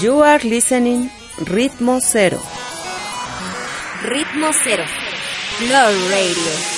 You are listening Ritmo Cero. Ritmo Cero. Love Radio.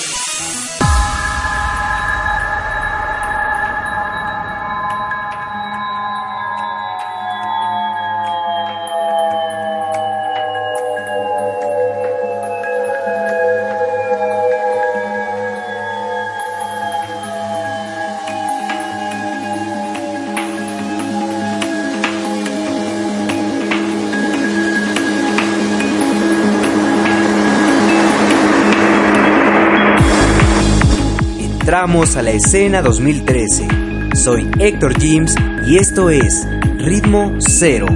Entramos a la escena 2013. Soy Héctor James y esto es Ritmo Cero.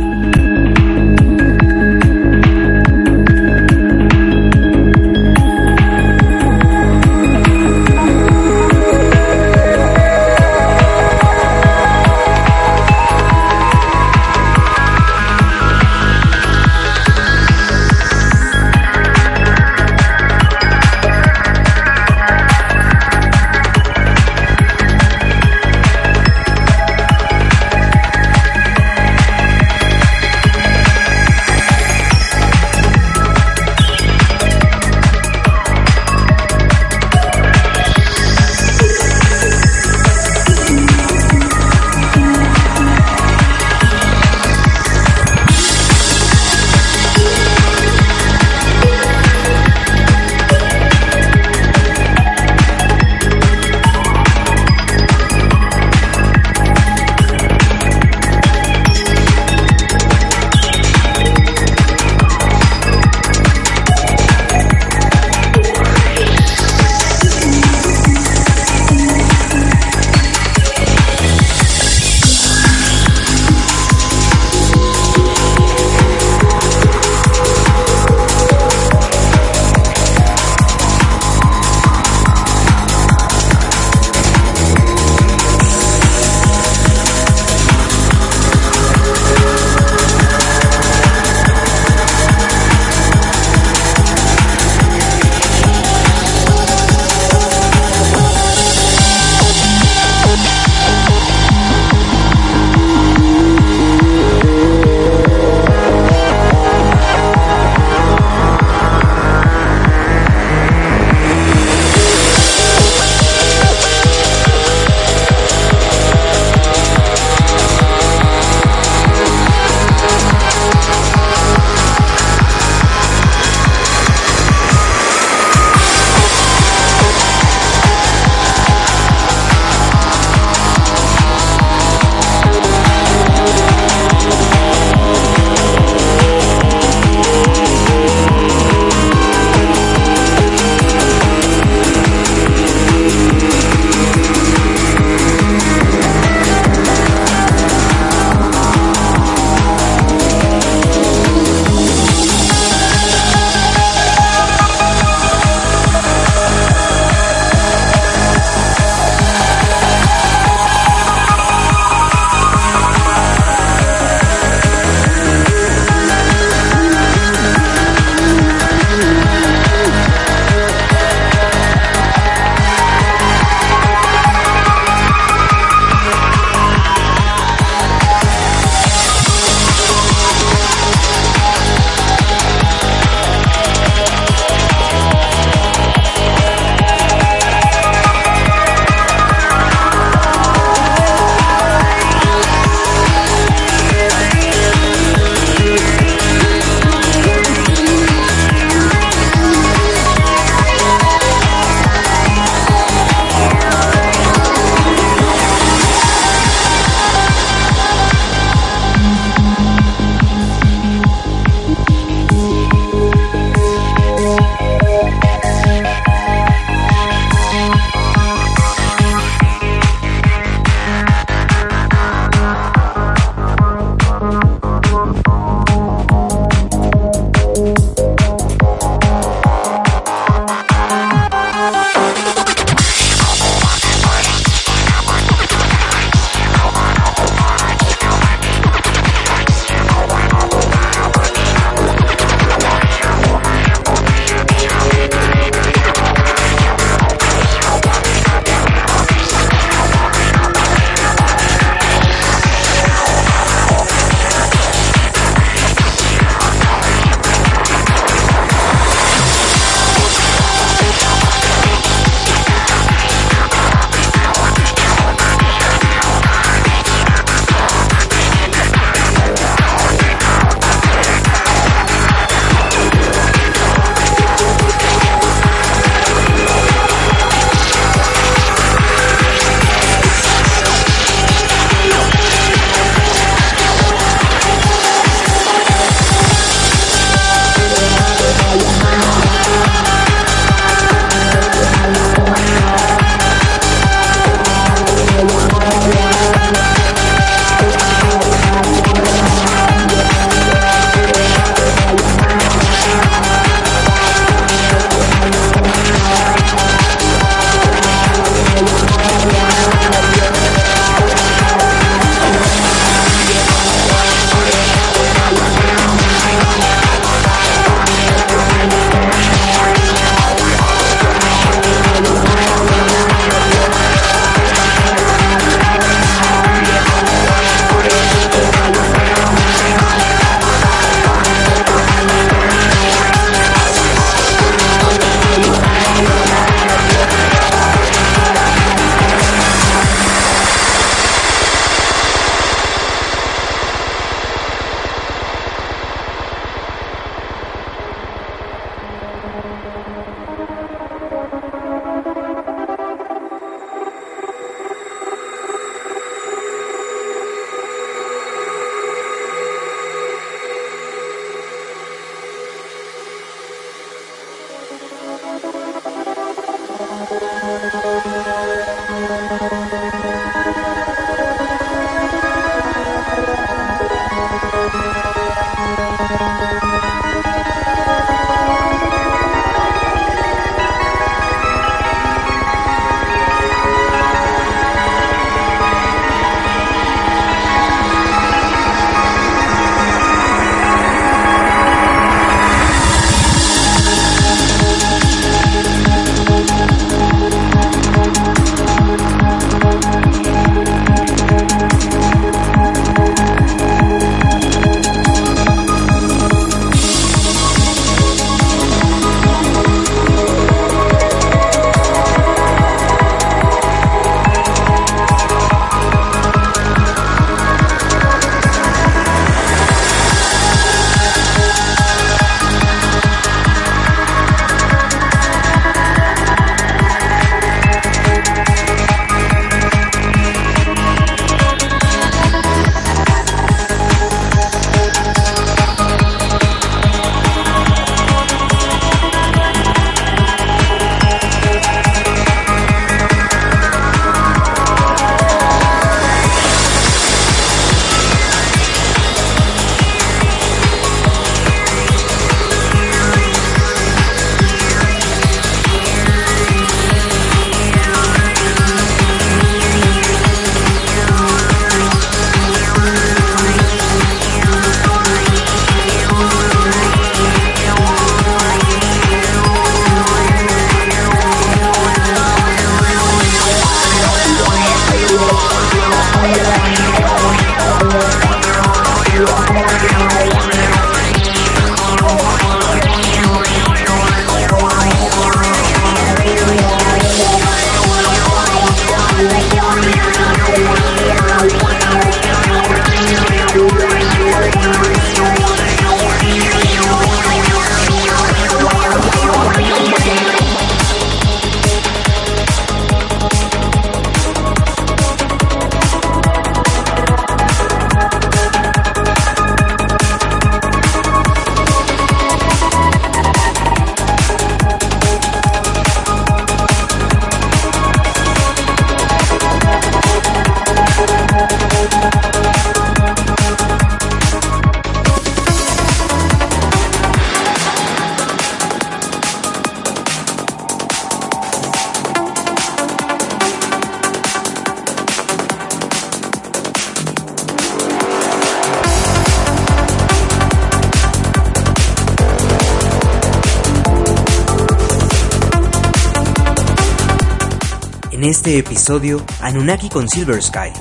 Este episodio, Anunnaki con Silver Sky.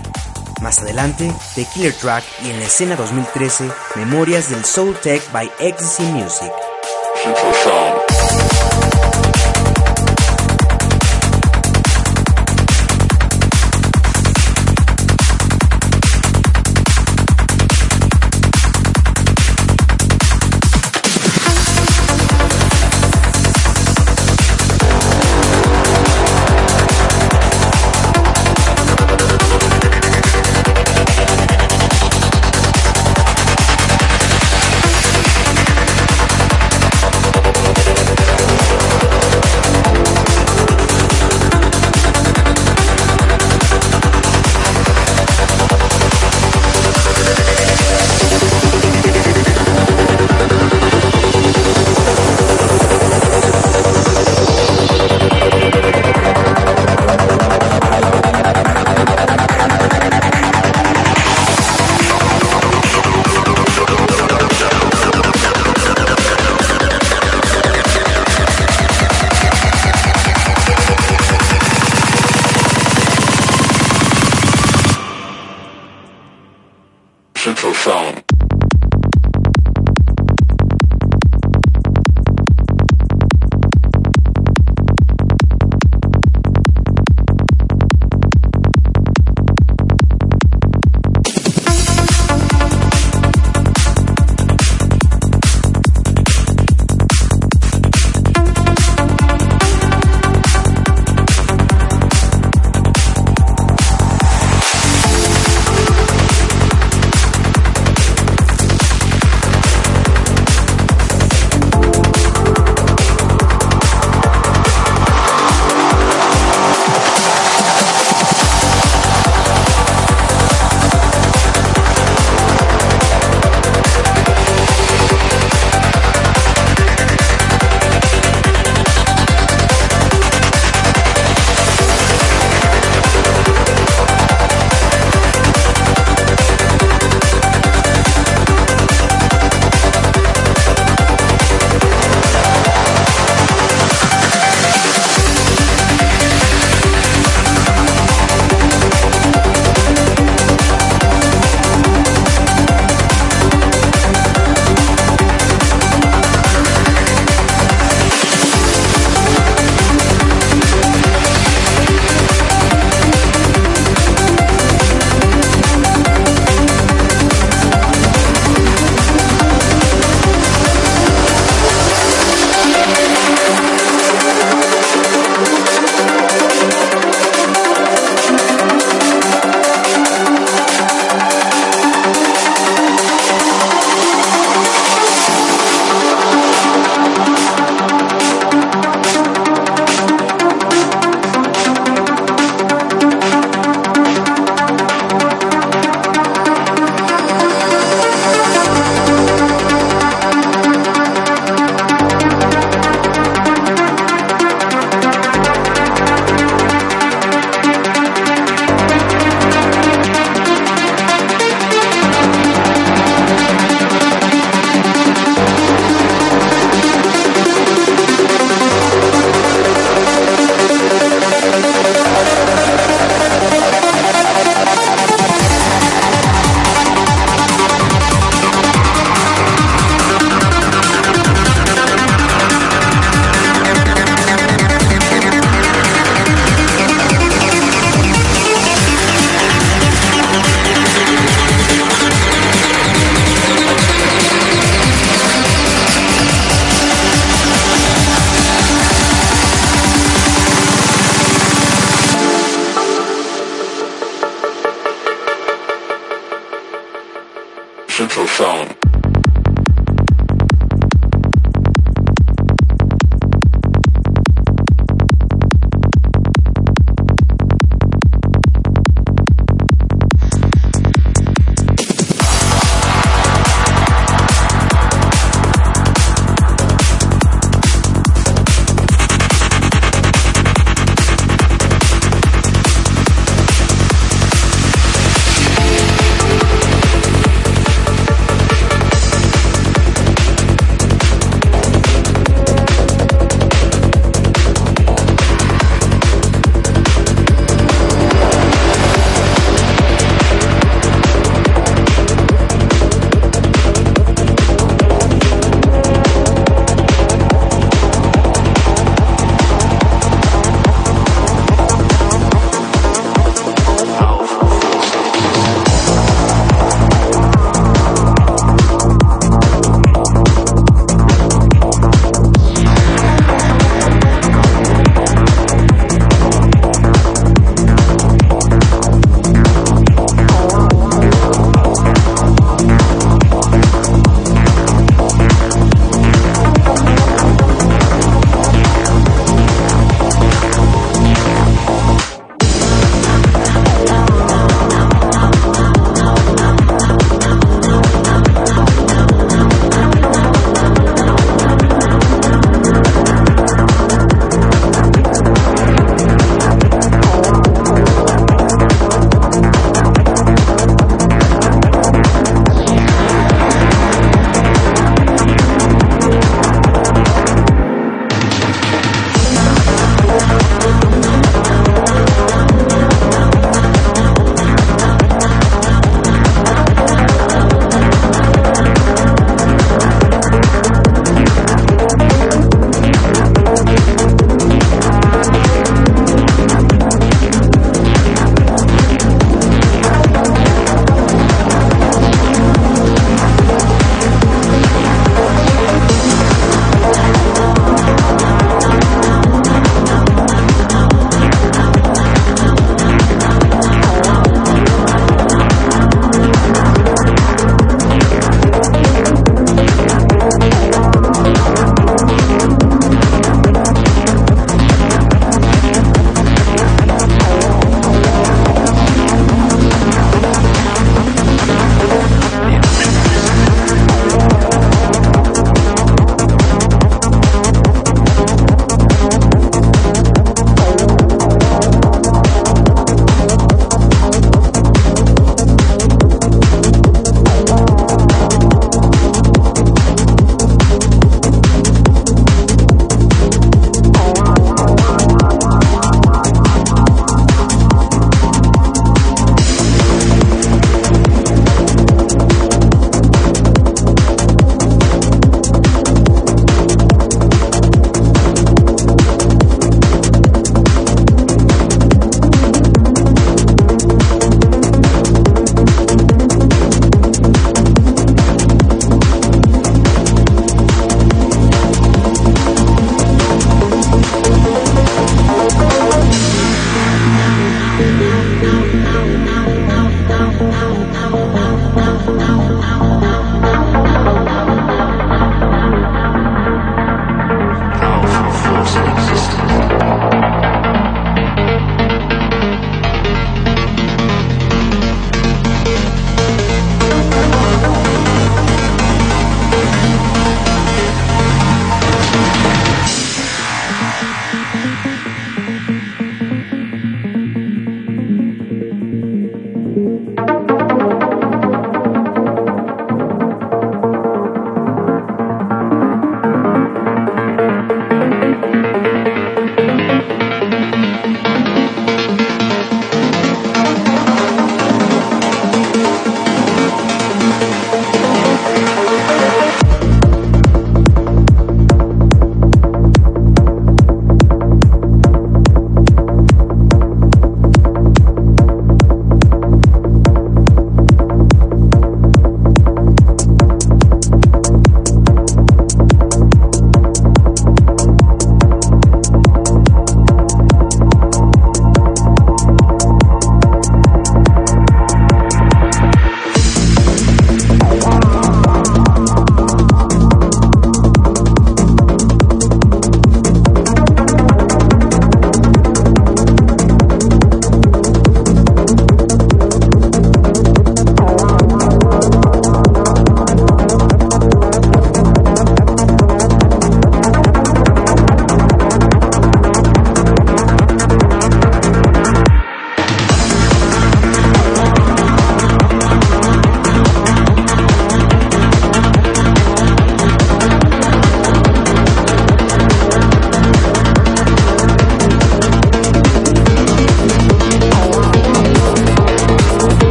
Más adelante, The Killer Track y en la escena 2013, Memorias del Soul Tech by Ecstasy Music.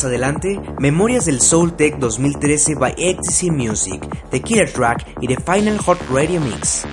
Más adelante, Memorias del Soul Tech 2013 by XTC Music, The Killer Track y The Final Hot Radio Mix.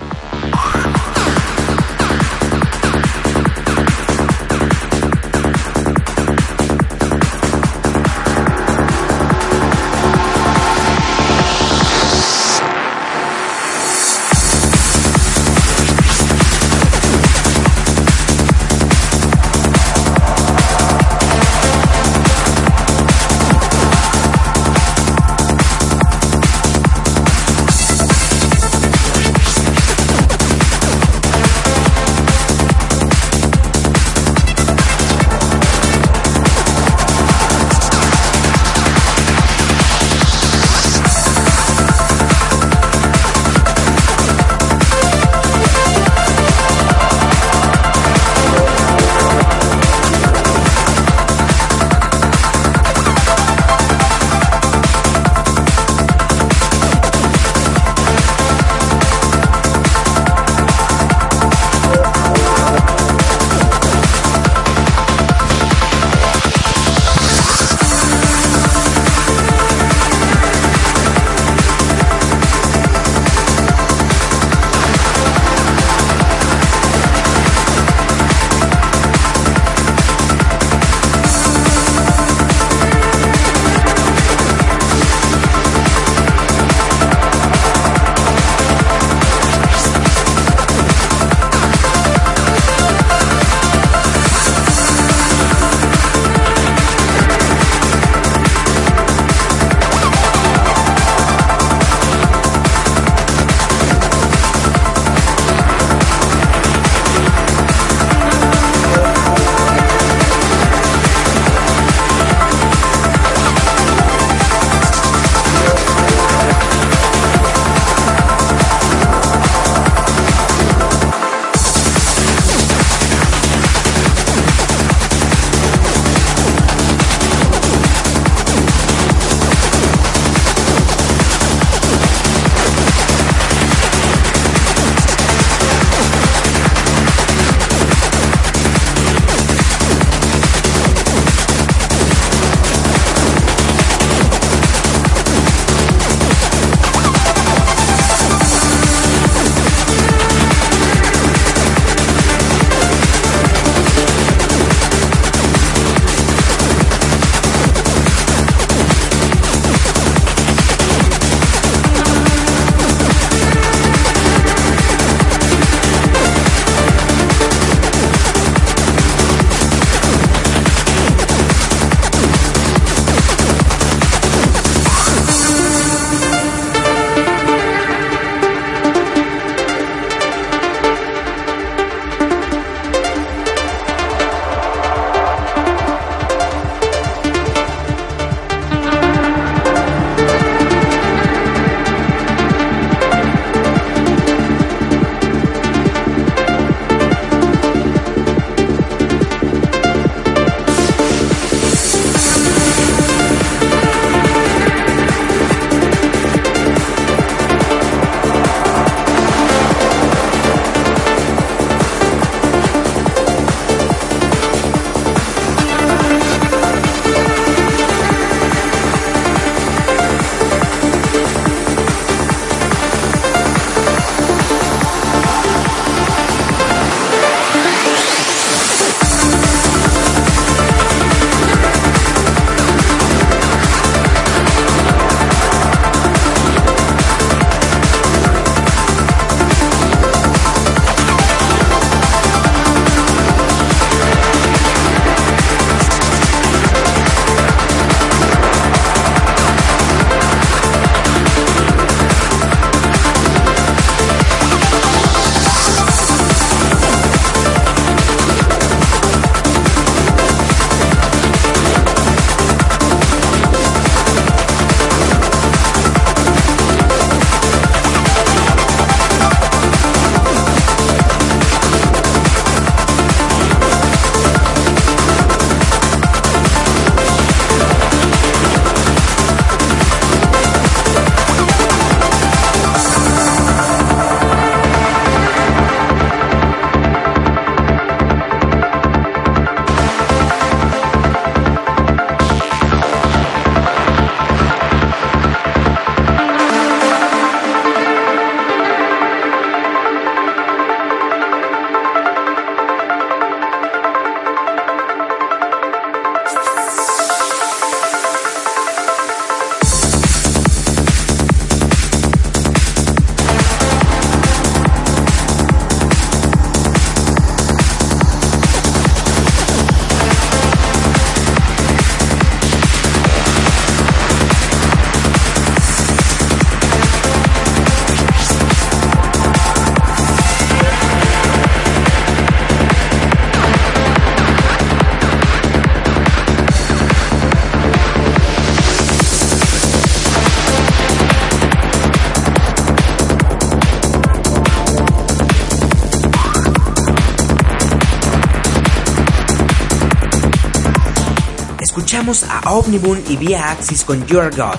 A Omnibun y Via Axis con Your God.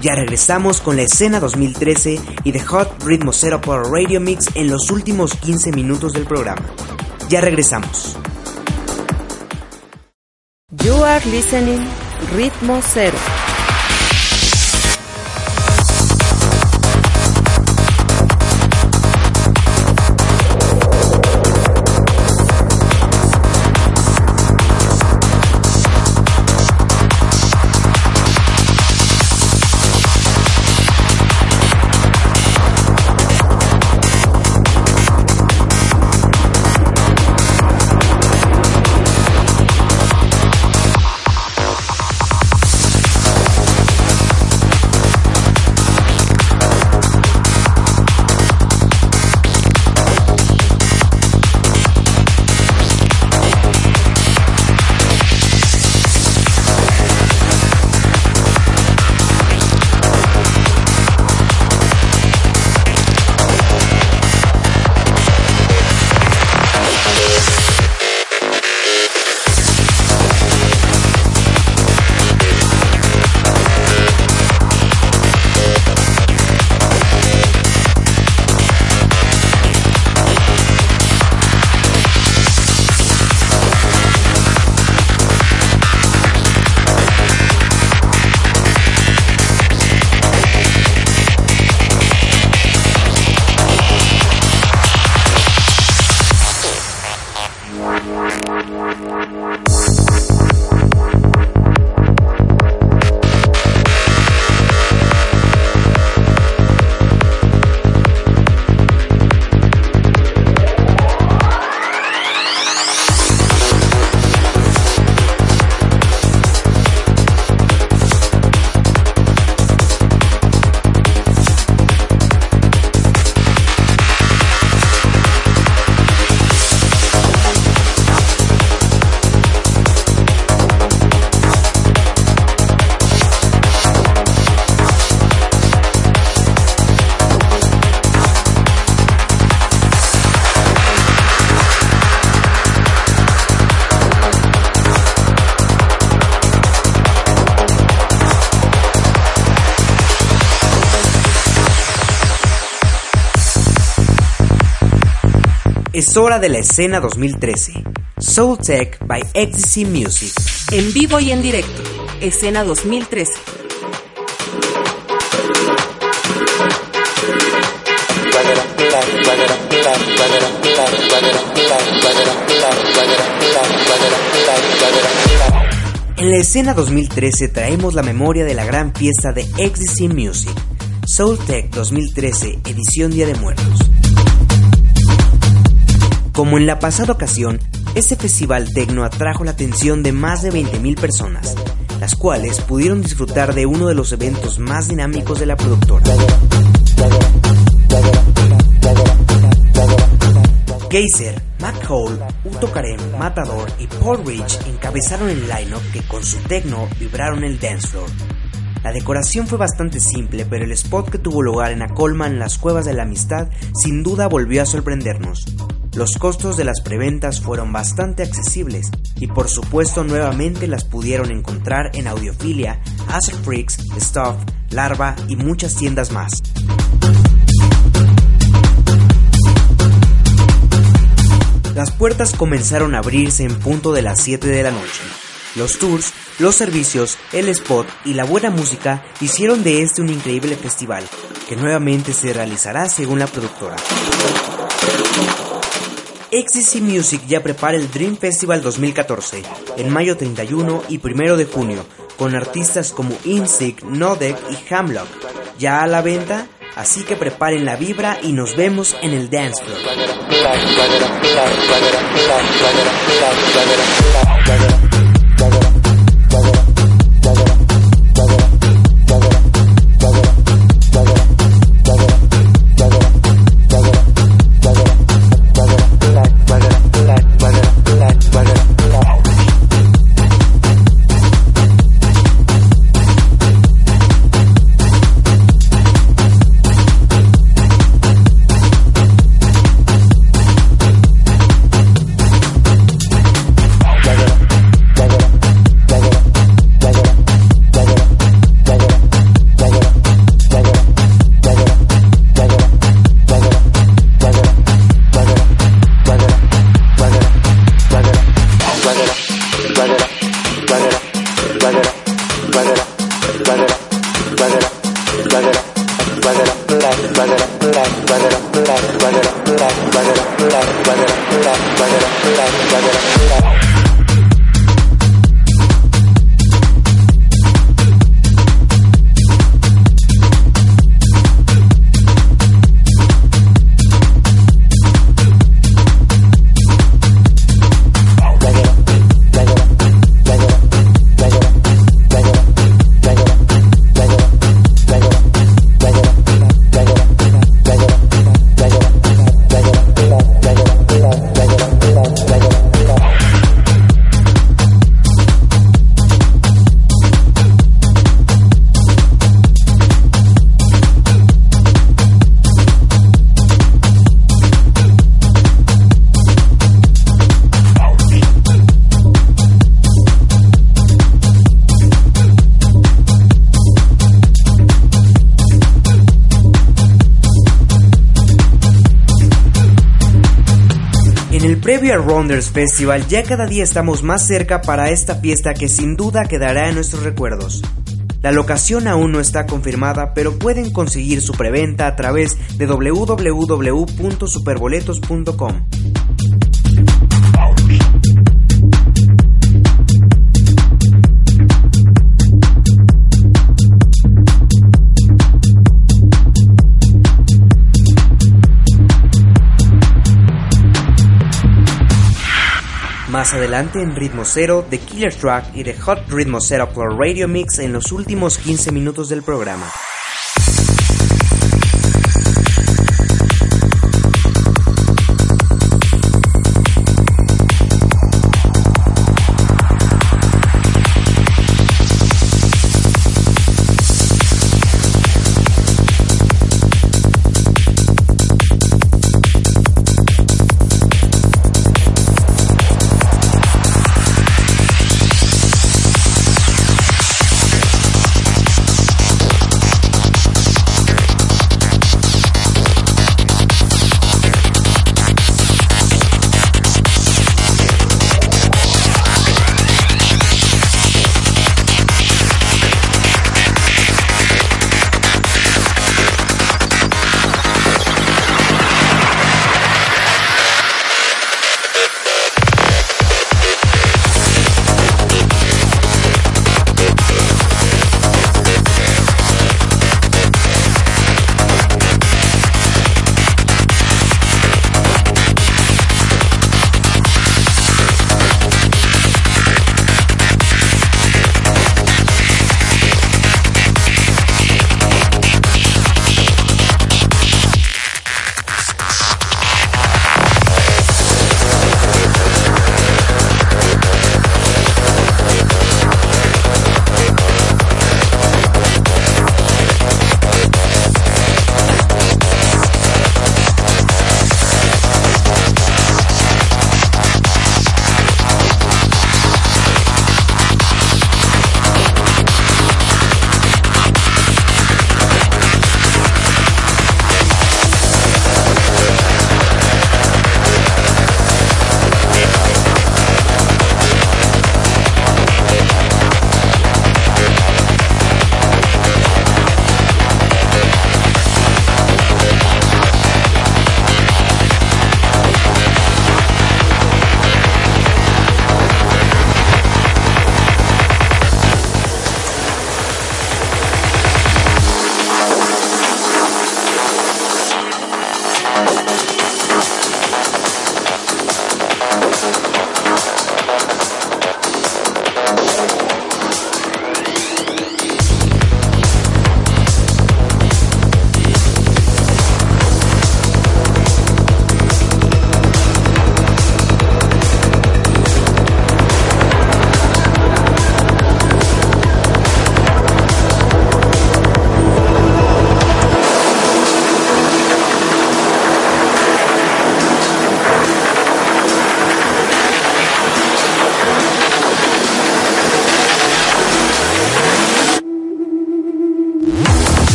Ya regresamos con la escena 2013 y The Hot Ritmo Zero por Radio Mix en los últimos 15 minutos del programa. Ya regresamos. You are listening Ritmo Cero. Es hora de la escena 2013. Soul Tech by Ecstasy Music. En vivo y en directo. Escena 2013. En la escena 2013 traemos la memoria de la gran fiesta de Ecstasy Music, Soul Tech 2013, edición Día de Muertos. Como en la pasada ocasión, este festival tecno atrajo la atención de más de 20.000 personas, las cuales pudieron disfrutar de uno de los eventos más dinámicos de la productora. Geyser, Mac Hole, Uto Karem, Matador y Paul Rich encabezaron el lineup que con su techno vibraron el dance floor. La decoración fue bastante simple, pero el spot que tuvo lugar en Acolma las Cuevas de la Amistad sin duda volvió a sorprendernos. Los costos de las preventas fueron bastante accesibles y por supuesto nuevamente las pudieron encontrar en Audiofilia, Acid Freaks, Stuff, Larva y muchas tiendas más. Las puertas comenzaron a abrirse en punto de las 7 de la noche. Los tours, los servicios, el spot y la buena música hicieron de este un increíble festival, que nuevamente se realizará según la productora. XCC Music ya prepara el Dream Festival 2014 en mayo 31 y 1 de junio con artistas como Insick, Nodek y Hamlock ya a la venta, así que preparen la vibra y nos vemos en el dance floor. Previo al Rounders Festival, ya cada día estamos más cerca para esta fiesta que sin duda quedará en nuestros recuerdos. La locación aún no está confirmada, pero pueden conseguir su preventa a través de www.superboletos.com. Más adelante en Ritmo Cero, The Killer Track y The Hot Ritmo Zero por Radio Mix en los últimos 15 minutos del programa.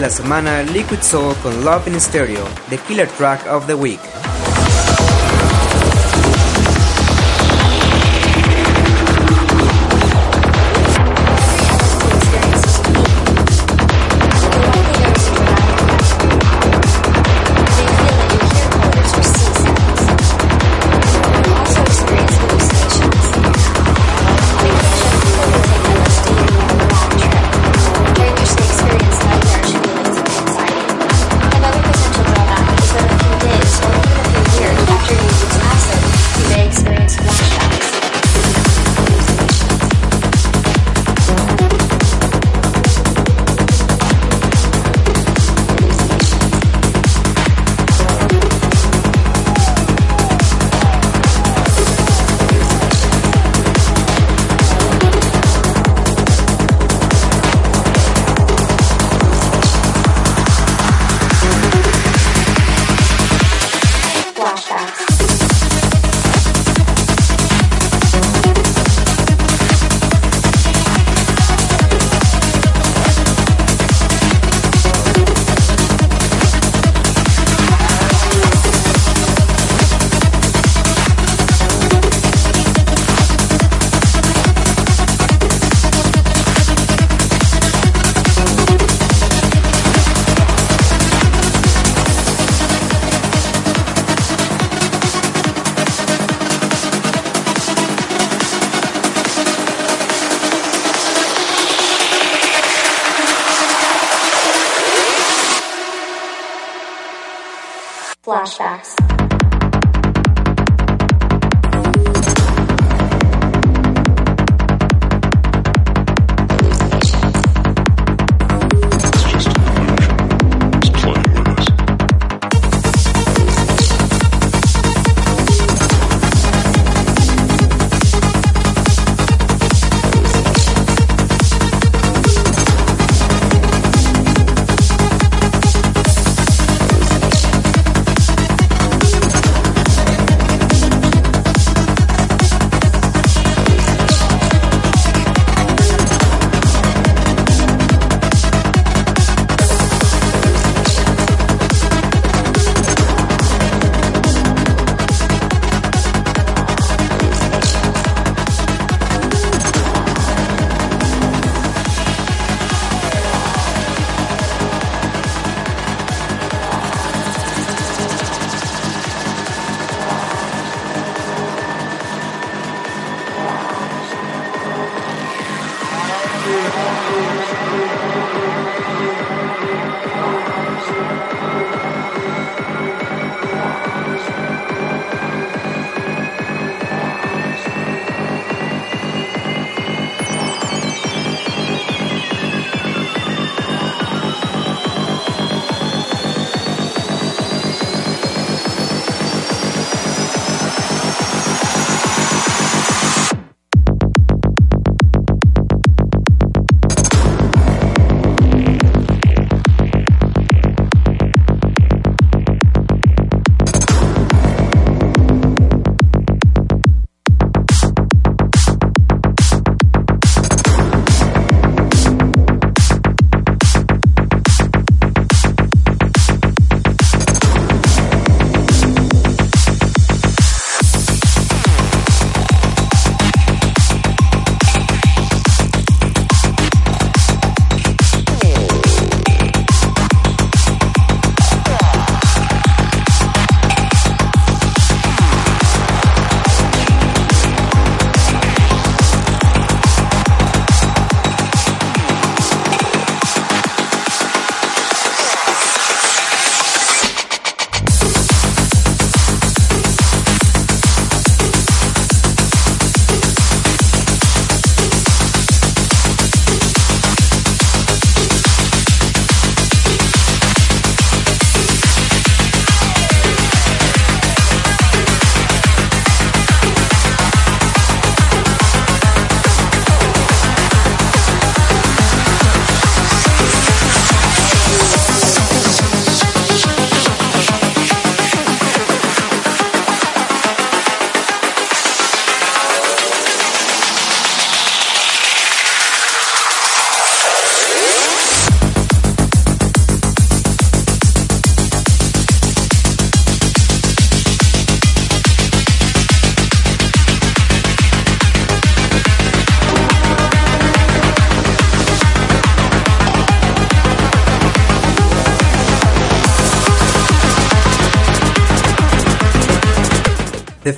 La semana Liquid Soul con Love in Stereo, the killer track of the week.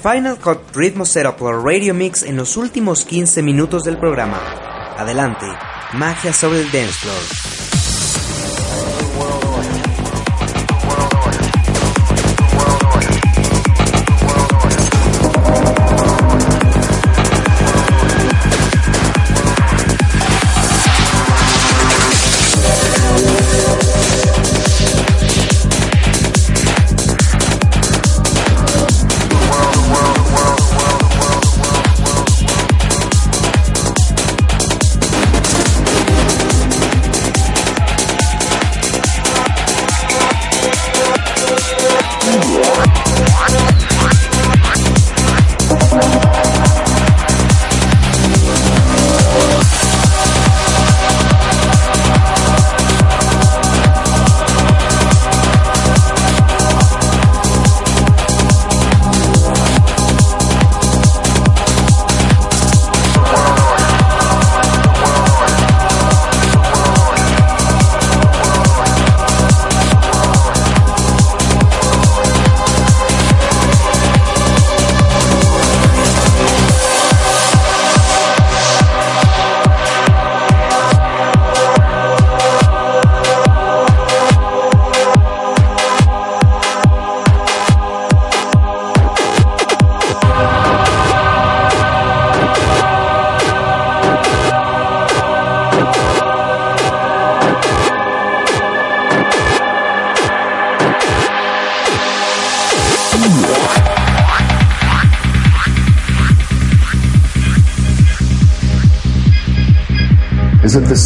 Final Cut Ritmo Setup por Radio Mix en los últimos 15 minutos del programa. Adelante, magia sobre el dance floor.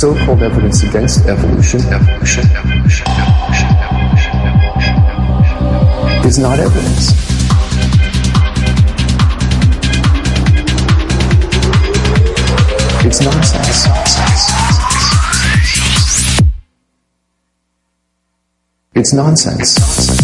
So-called evidence against evolution, evolution, evolution, evolution, evolution, evolution, is not evidence. It's nonsense. It's nonsense.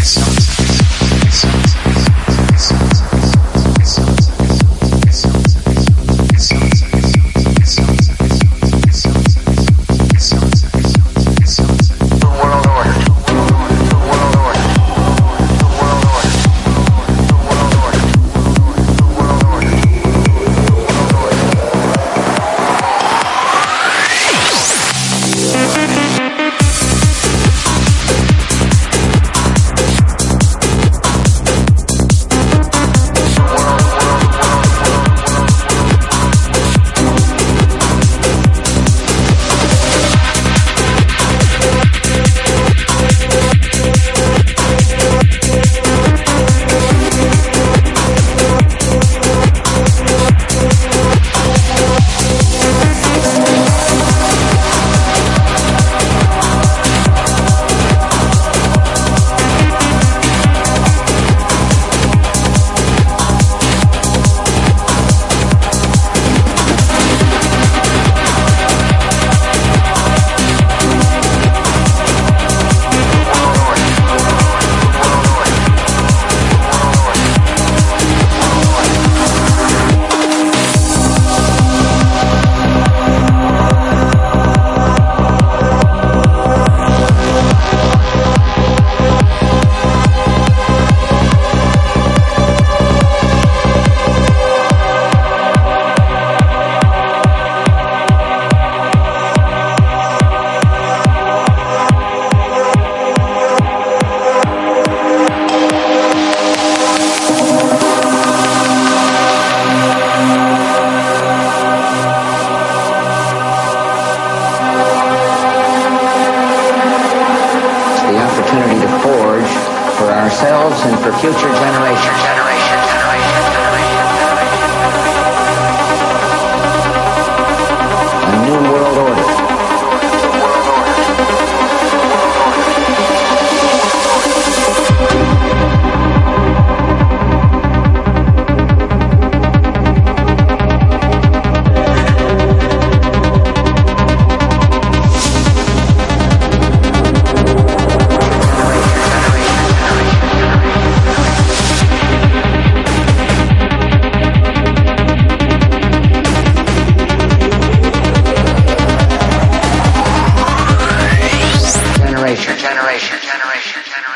Generation. Generation. Generation.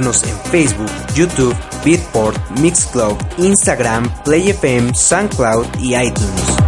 En Facebook, YouTube, Beatport, Mixcloud, Instagram, PlayFM, SoundCloud y iTunes.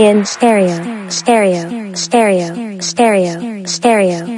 In stereo, stereo, stereo, stereo, stereo, stereo,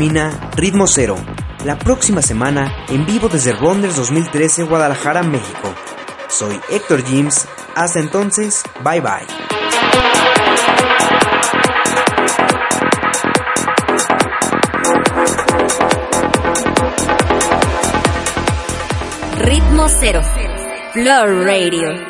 termina Ritmo Cero. La próxima semana, en vivo desde Ronders 2013, Guadalajara, México. Soy Héctor James. Hasta entonces, bye bye. Ritmo Cero. Floor Radio.